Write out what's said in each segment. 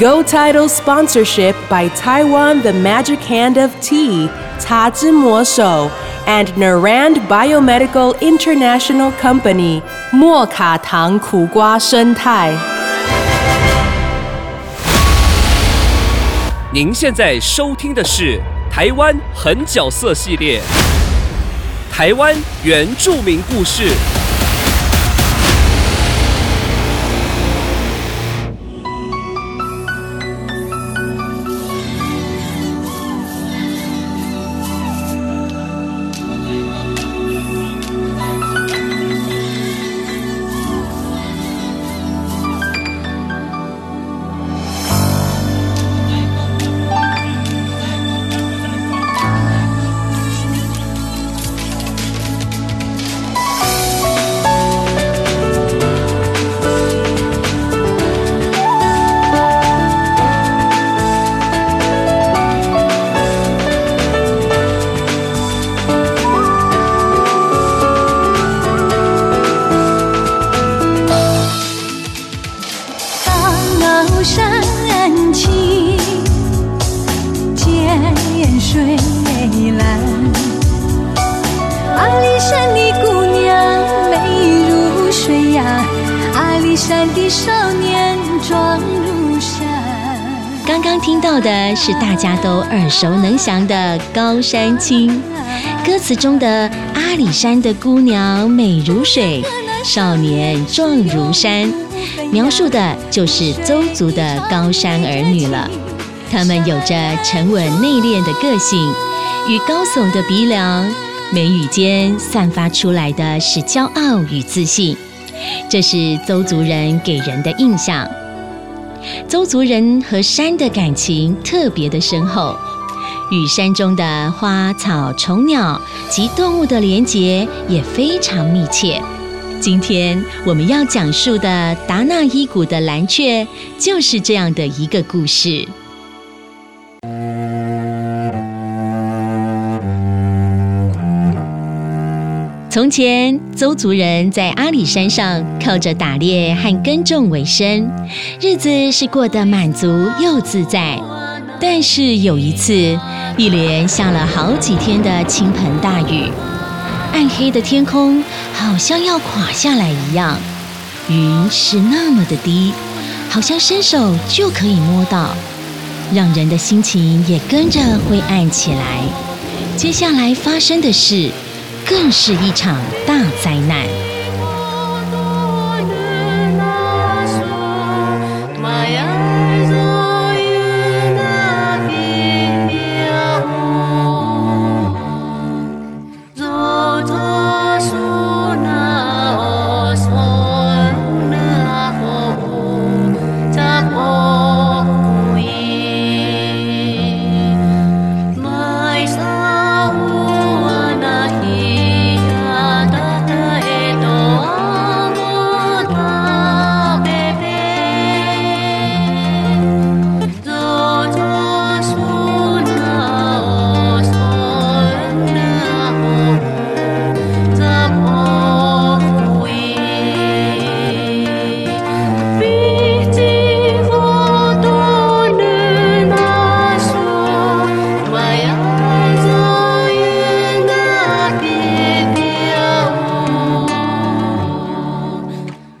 Go Title sponsorship by Taiwan The Magic Hand of Tea, Ta Zhi Mo Shou, and Narand Biomedical International Company, 莫卡糖苦瓜生态。您现在收听的是台湾狠角色系列，台湾原住民故事。 阿里山的少年壮如山。刚刚听到的是大家都耳熟能详的《高山青》，歌词中的阿里山的姑娘美如水，少年壮如山，描述的就是邹族的高山儿女了。他们有着沉稳内敛的个性，与高耸的鼻梁，眉宇间散发出来的是骄傲与自信，这是邹族人给人的印象。邹族人和山的感情特别的深厚，与山中的花草虫鸟及动物的连结也非常密切。今天我们要讲述的达纳伊谷的蓝雀，就是这样的一个故事。从前，邹族人在阿里山上靠着打猎和耕种为生，日子是过得满足又自在。但是有一次，一连下了好几天的倾盆大雨，暗黑的天空好像要垮下来一样，云是那么的低，好像伸手就可以摸到，让人的心情也跟着灰暗起来。接下来发生的事。更是一场大灾难。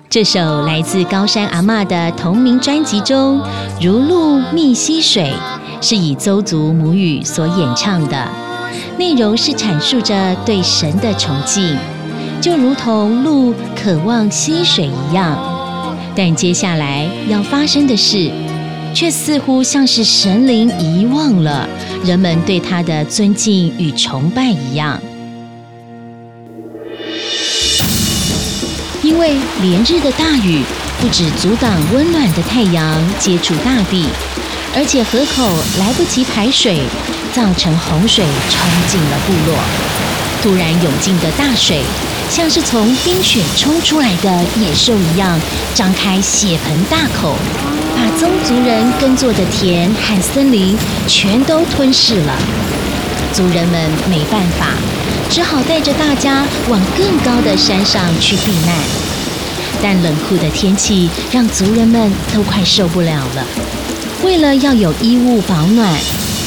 这首来自高山阿嬷的同名专辑中，《如露觅溪水》是以邹族母语所演唱的，内容是阐述着对神的崇敬，就如同鹿渴望溪水一样。但接下来要发生的事，却似乎像是神灵遗忘了人们对他的尊敬与崇拜一样。因为连日的大雨不止阻挡温暖的太阳接触大地，而且河口来不及排水，造成洪水冲进了部落。突然涌进的大水，像是从冰雪冲出来的野兽一样，张开血盆大口，把宗族人耕作的田和森林全都吞噬了。族人们没办法，只好带着大家往更高的山上去避难。但冷酷的天气让族人们都快受不了了。为了要有衣物保暖，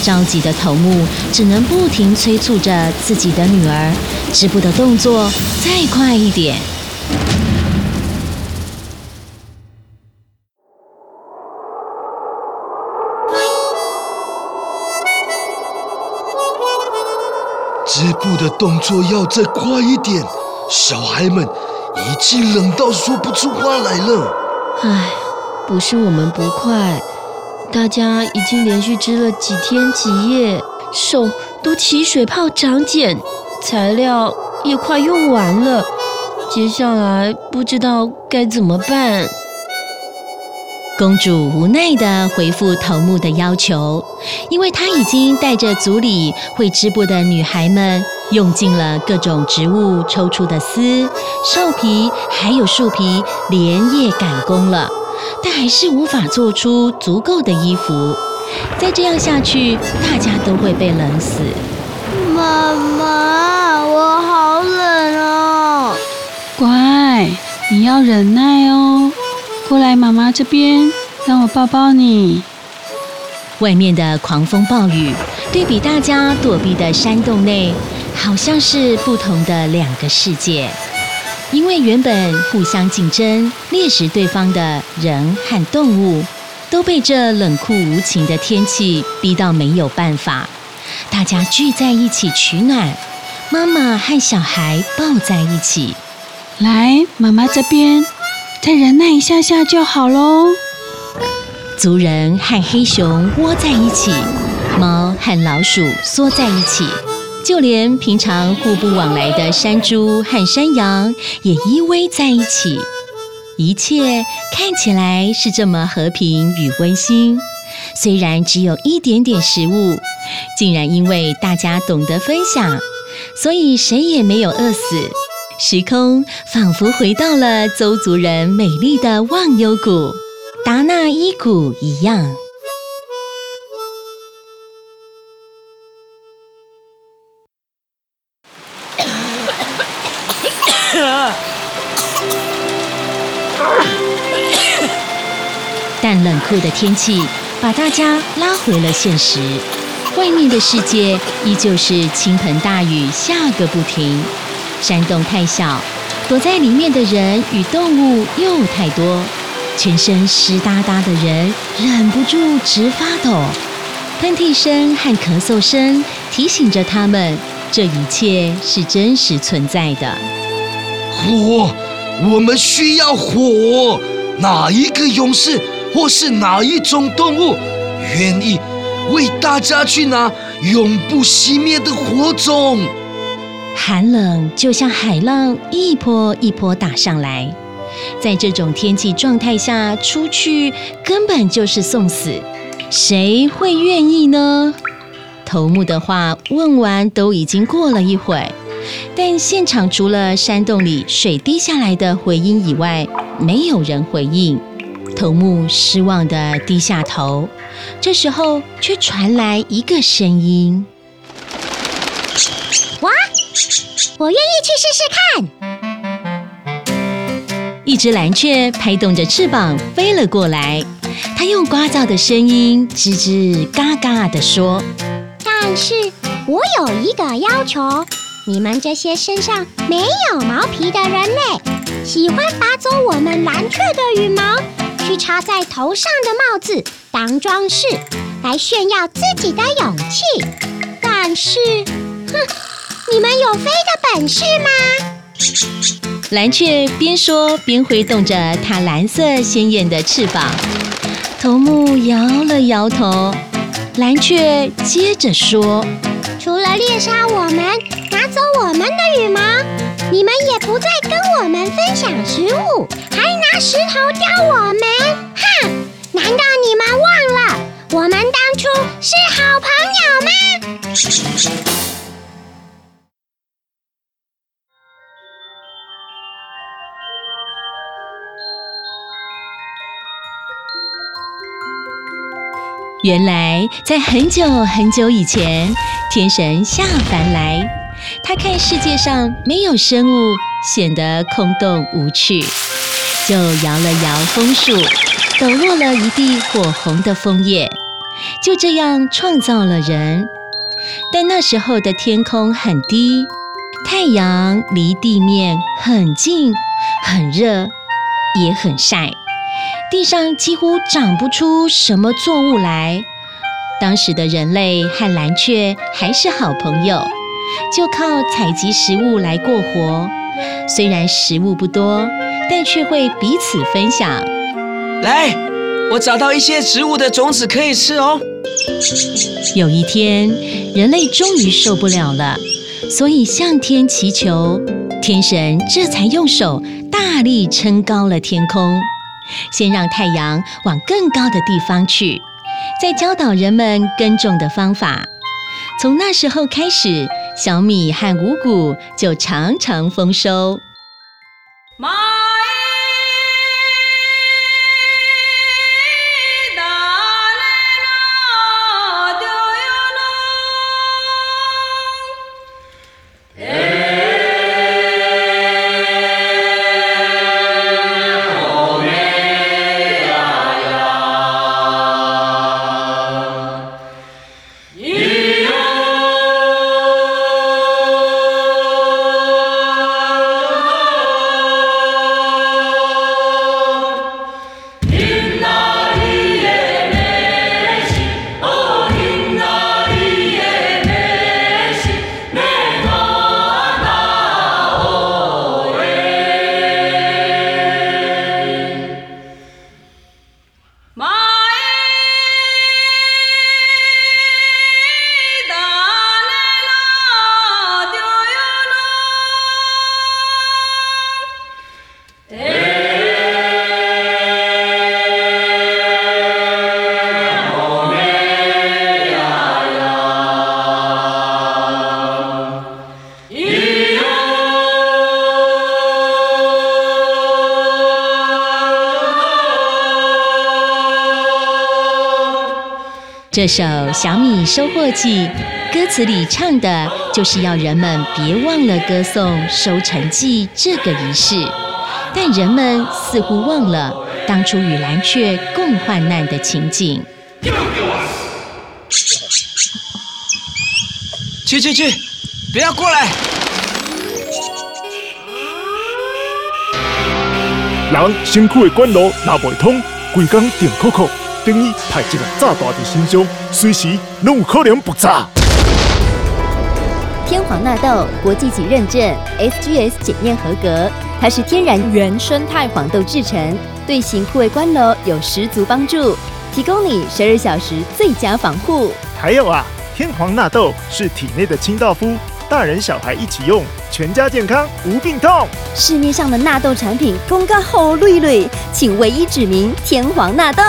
着急的头目只能不停催促着自己的女儿，织布的动作再快一点。织布的动作要再快一点，小孩们已经冷到说不出话来了。唉，不是我们不快，大家已经连续织了几天几夜，手都起水泡长茧，材料也快用完了，接下来不知道该怎么办。公主无奈地回复头目的要求，因为她已经带着族里会织布的女孩们，用尽了各种植物抽出的丝、兽皮还有树皮，连夜赶工了，但还是无法做出足够的衣服。再这样下去，大家都会被冷死。妈妈，我好冷哦！乖，你要忍耐哦。过来，妈妈这边，让我抱抱你。外面的狂风暴雨，对比大家躲避的山洞内，好像是不同的两个世界。因为原本互相竞争、猎食对方的人和动物，都被这冷酷无情的天气逼到没有办法。大家聚在一起取暖，妈妈和小孩抱在一起。来，妈妈这边。再忍耐一下下就好喽。族人和黑熊窝在一起，猫和老鼠缩在一起，就连平常互不往来的山猪和山羊也依偎在一起。一切看起来是这么和平与温馨。虽然只有一点点食物，竟然因为大家懂得分享，所以谁也没有饿死。时空仿佛回到了邹族人美丽的忘忧谷达纳伊谷一样。但冷酷的天气把大家拉回了现实，外面的世界依旧是倾盆大雨下个不停。山洞太小，躲在里面的人与动物又太多，全身湿哒哒的人忍不住直发抖，喷嚏声和咳嗽声提醒着他们，这一切是真实存在的。火，我们需要火！哪一个勇士或是哪一种动物，愿意为大家去拿永不熄灭的火种？寒冷就像海浪一波一波打上来，在这种天气状态下出去根本就是送死，谁会愿意呢？头目的话问完都已经过了一会，但现场除了山洞里水滴下来的回音以外，没有人回应。头目失望的低下头，这时候却传来一个声音。我愿意去试试看。一只蓝雀拍动着翅膀飞了过来，它用聒噪的声音吱吱嘎嘎地说：“但是我有一个要求，你们这些身上没有毛皮的人类，喜欢拔走我们蓝雀的羽毛，去插在头上的帽子当装饰，来炫耀自己的勇气。但是，哼。”你们有飞的本事吗？蓝雀边说边挥动着它蓝色鲜艳的翅膀。头目摇了摇头。蓝雀接着说：“除了猎杀我们，走我们的羽毛，你们也不再跟我们分享食物，还拿石头雕我们。哼！难道你们忘了我们当初？”是好朋友吗？原来，在很久很久以前，天神下凡来，他看世界上没有生物，显得空洞无趣，就摇了摇枫树，抖落了一地火红的枫叶，就这样创造了人。但那时候的天空很低，太阳离地面很近，很热，也很晒。地上几乎长不出什么作物来。当时的人类和蓝雀还是好朋友，就靠采集食物来过活。虽然食物不多，但却会彼此分享。来，我找到一些植物的种子可以吃哦。有一天，人类终于受不了了，所以向天祈求，天神这才用手大力撑高了天空。先让太阳往更高的地方去，再教导人们耕种的方法。从那时候开始，小米和五谷就常常丰收。妈这首《小米收获季》歌词里唱的就是要人们别忘了歌颂收成季这个仪式，但人们似乎忘了当初与蓝雀共患难的情景。去去去，不要过来！人辛苦的管路拉不通，规工定扣扣。等于派一个炸弹在身上，随时拢有可能爆炸。天皇纳豆国际级认证，SGS 检验合格，它是天然原生态黄豆制成，对型护卫关楼有十足帮助，提供你十二小时最佳防护。还有啊，天皇纳豆是体内的清道夫，大人小孩一起用，全家健康无病痛。市面上的纳豆产品公告好绿绿，请唯一指明天皇纳豆。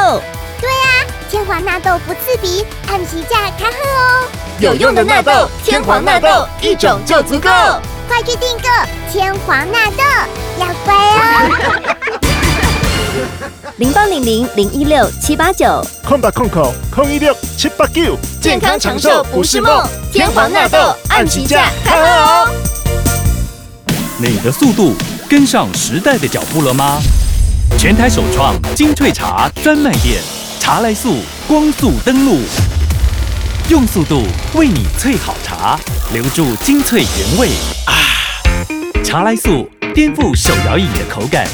天皇纳豆不刺鼻，按期价开喝哦。有用的纳豆，天皇纳豆一种就足够。快去订购天皇纳豆，要乖哦。零八零零零一六七八九，空八空口空一六七八九，健康长寿不是梦。天皇纳豆按期价开喝哦。你的速度跟上时代的脚步了吗？全台首创精粹茶专卖店。茶来速光速登录，用速度为你萃好茶，留住精粹原味啊！茶来速颠覆手摇饮的口感，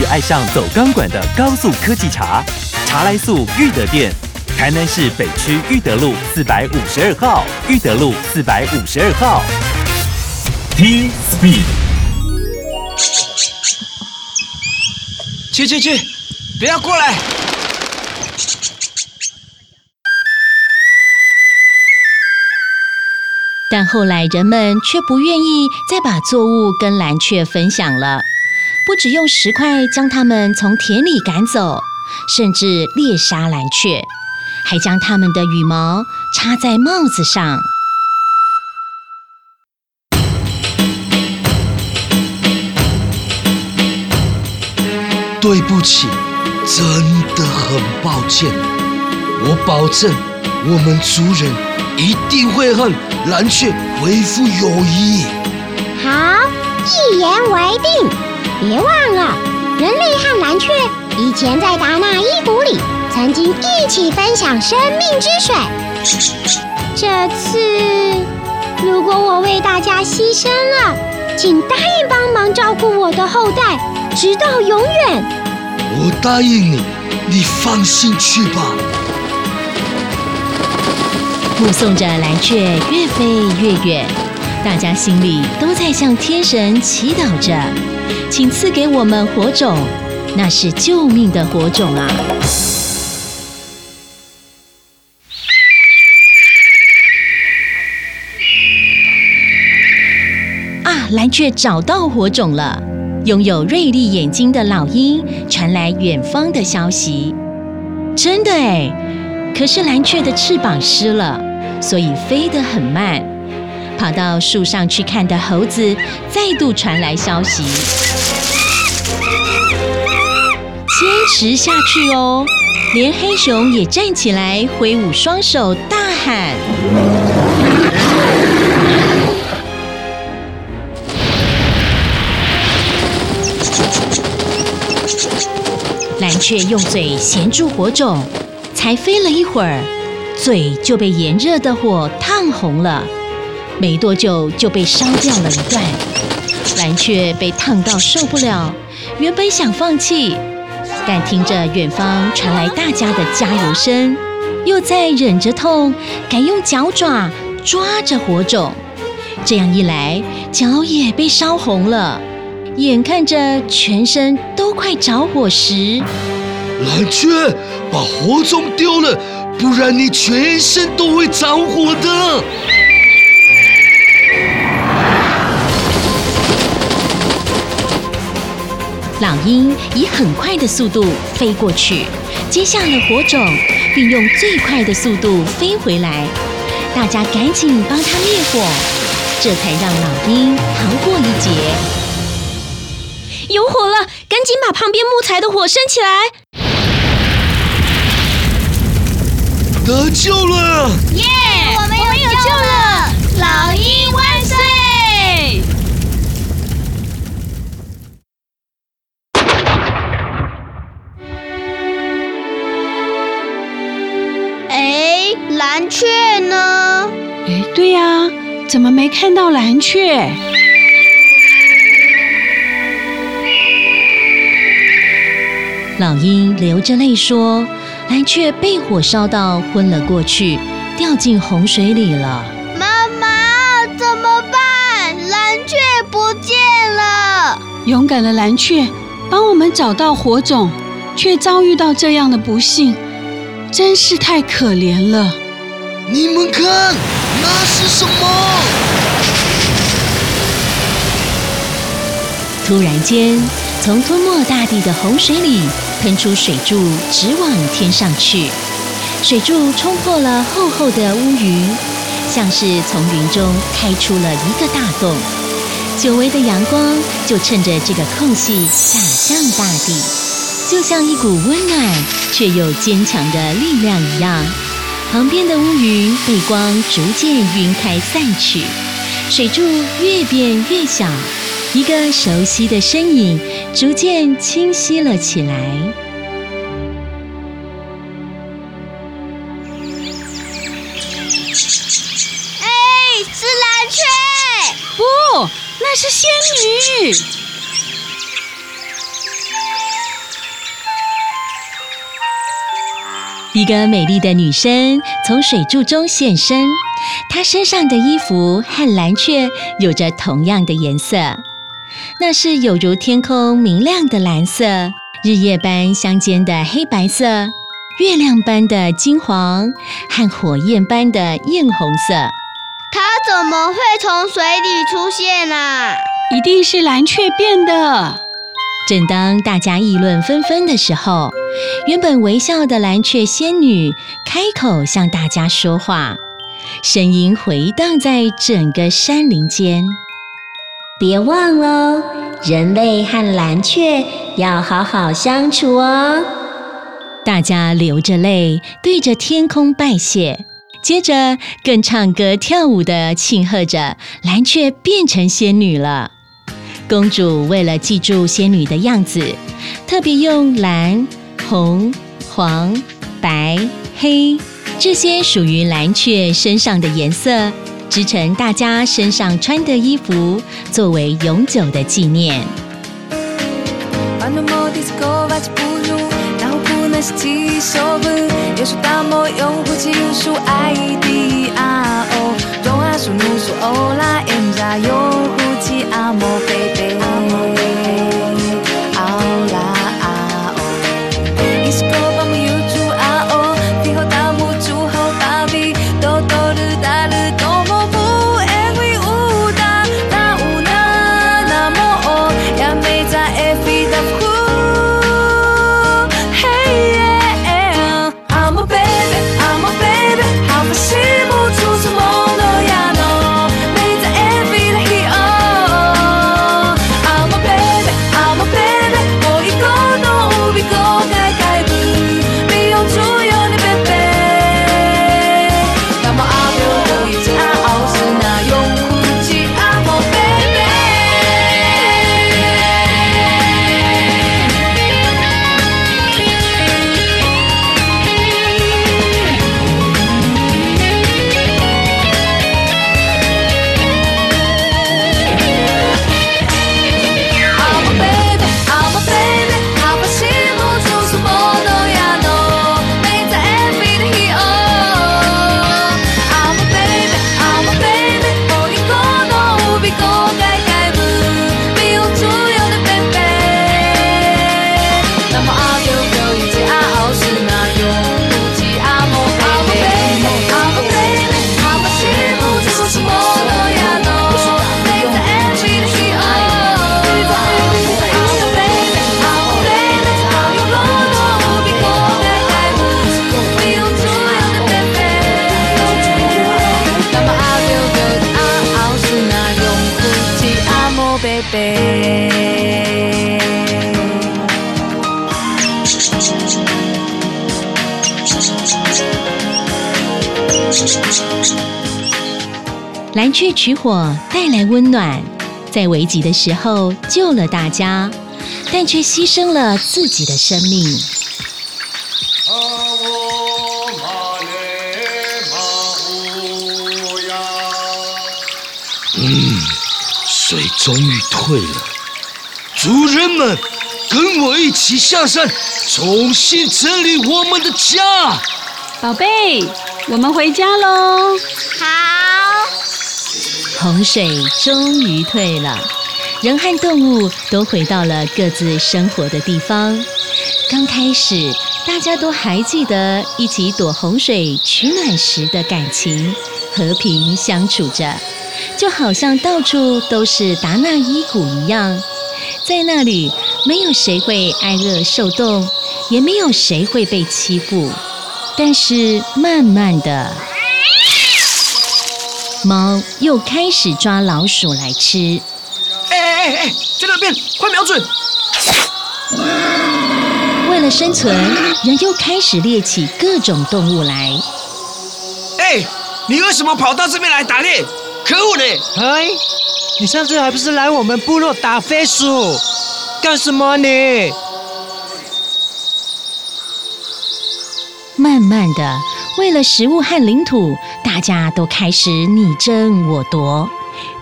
与爱上走钢管的高速科技茶。茶来速裕德店，台南市北区裕德路四百五十二号，裕德路四百五十二号。T Speed，去去去，不要过来！但后来人们却不愿意再把作物跟蓝雀分享了，不只用石块将它们从田里赶走，甚至猎杀蓝雀，还将它们的羽毛插在帽子上。对不起，真的很抱歉。我保证，我们族人一定会和蓝雀恢复友谊。好，一言为定。别忘了，人类和蓝雀以前在达纳伊谷里曾经一起分享生命之水。这次，如果我为大家牺牲了，请答应帮忙照顾我的后代，直到永远。我答应你，你放心去吧。目送着蓝雀越飞越远，大家心里都在向天神祈祷着，请赐给我们火种，那是救命的火种啊！啊，蓝雀找到火种了。拥有锐利眼睛的老鹰传来远方的消息，真的哎！可是蓝雀的翅膀湿了，所以飞得很慢。跑到树上去看的猴子再度传来消息，坚持下去哦！连黑熊也站起来，挥舞双手，大喊。蓝雀用嘴衔住火种，才飞了一会儿，嘴就被炎热的火烫红了，没多久就被烧掉了一段。蓝雀被烫到受不了，原本想放弃，但听着远方传来大家的加油声，又在忍着痛，改用脚爪抓着火种。这样一来，脚也被烧红了。眼看着全身都快着火时，蓝雀把火种丢了，不然你全身都会着火的。老鹰以很快的速度飞过去，接下了火种，并用最快的速度飞回来。大家赶紧帮它灭火，这才让老鹰逃过一劫。有火了，赶紧把旁边木材的火升起来！得救了！耶，我们有救了！老鹰万岁！哎，蓝雀呢？哎，对呀，怎么没看到蓝雀？老鹰流着泪说：“蓝雀被火烧到昏了过去，掉进洪水里了。”妈妈，怎么办？蓝雀不见了！勇敢的蓝雀帮我们找到火种，却遭遇到这样的不幸，真是太可怜了。你们看，那是什么？突然间，从吞没大地的洪水里喷出水柱，直往天上去。水柱冲破了厚厚的乌云，像是从云中开出了一个大洞。久违的阳光就趁着这个空隙洒向大地，就像一股温暖却又坚强的力量一样。旁边的乌云被光逐渐晕开散去，水柱越变越小。一个熟悉的身影逐渐清晰了起来。哎，是蓝雀！不，那是仙女。一个美丽的女生从水柱中现身，她身上的衣服和蓝雀有着同样的颜色。那是有如天空明亮的蓝色，日夜般相间的黑白色，月亮般的金黄和火焰般的艳红色。它怎么会从水里出现啊？一定是蓝雀变的。正当大家议论纷纷的时候，原本微笑的蓝雀仙女开口向大家说话，声音回荡在整个山林间。别忘了，人类和蓝雀要好好相处哦。大家流着泪，对着天空拜谢，接着更唱歌跳舞的庆贺着蓝雀变成仙女了。公主为了记住仙女的样子，特别用蓝、红、黄、白、黑这些属于蓝雀身上的颜色，织成大家身上穿的衣服，作为永久的纪念。蓝雀取火带来温暖，在危急的时候救了大家，但却牺牲了自己的生命。嗯，水终于退了，族人们，跟我一起下山，重新整理我们的家。宝贝，我们回家喽。好，洪水终于退了，人和动物都回到了各自生活的地方。刚开始，大家都还记得一起躲洪水取暖时的感情，和平相处着，就好像到处都是达纳伊谷一样。在那里，没有谁会挨饿受冻，也没有谁会被欺负。但是慢慢的，猫又开始抓老鼠来吃。哎哎哎，在那边，快瞄准！为了生存，人又开始猎起各种动物来。哎，你为什么跑到这边来打猎？可恶呢！哎，你上次还不是来我们部落打飞鼠？干什么你？慢慢的，为了食物和领土，大家都开始你争我夺。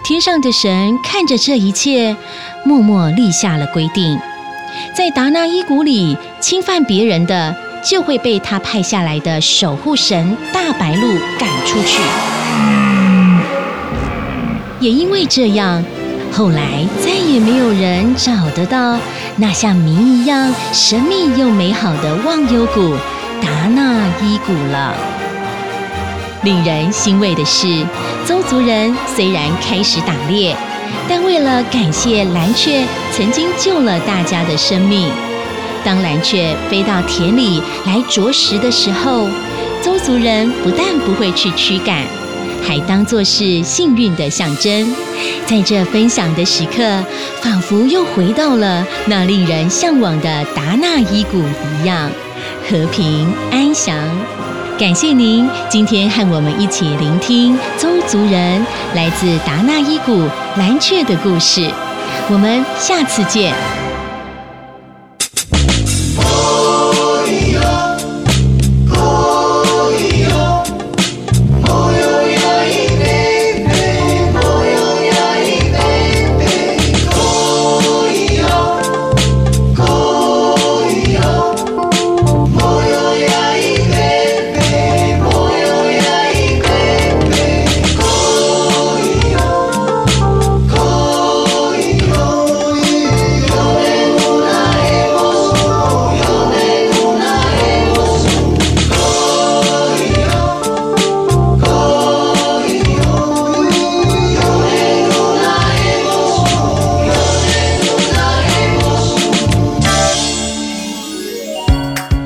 天上的神看着这一切，默默立下了规定：在达纳伊谷里侵犯别人的，就会被他派下来的守护神大白鹿赶出去。也因为这样，后来再也没有人找得到那像谜一样神秘又美好的忘忧谷达纳伊谷了。令人欣慰的是，邹族人虽然开始打猎，但为了感谢蓝雀曾经救了大家的生命，当蓝雀飞到田里来啄食的时候，邹族人不但不会去驱赶，还当作是幸运的象征。在这分享的时刻，仿佛又回到了那令人向往的达纳伊谷一样，和平安详。感谢您今天和我们一起聆听邹族人来自达纳伊谷蓝雀的故事。我们下次见。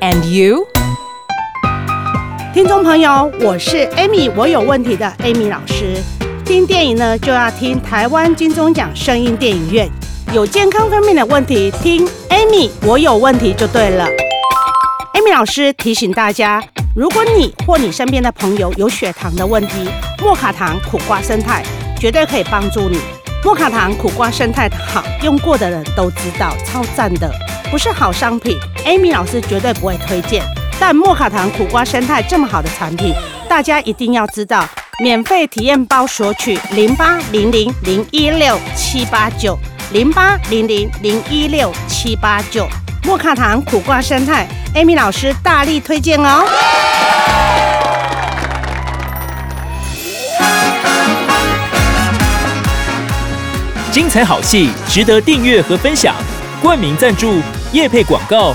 and you? 听众朋友，我是 Amy，我有问题的 Amy 老师。听电影呢，就要听台湾金钟奖声音电影院。有健康方面的问题，听 Amy，我有问题就对了。Amy 老师提醒大家，如果你或你身边的朋友有血糖的问题，莫卡糖苦瓜生态绝对可以帮助你。莫卡糖苦瓜生态好，用过的人都知道，超赞的，不是好商品，Amy 老师绝对不会推荐。但莫卡糖苦瓜生态这么好的产品，大家一定要知道。免费体验包索取零八零零零一六七八九零八零零零一六七八九。莫卡糖苦瓜生态，Amy 老师大力推荐哦。精彩好戏值得订阅和分享，冠名赞助、夜配广告、